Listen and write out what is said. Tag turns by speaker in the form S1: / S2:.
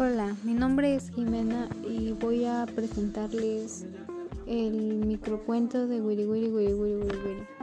S1: Hola, mi nombre es Jimena y voy a presentarles el microcuento de Wiri Wiri Wiri Wiri Wiri Wiri.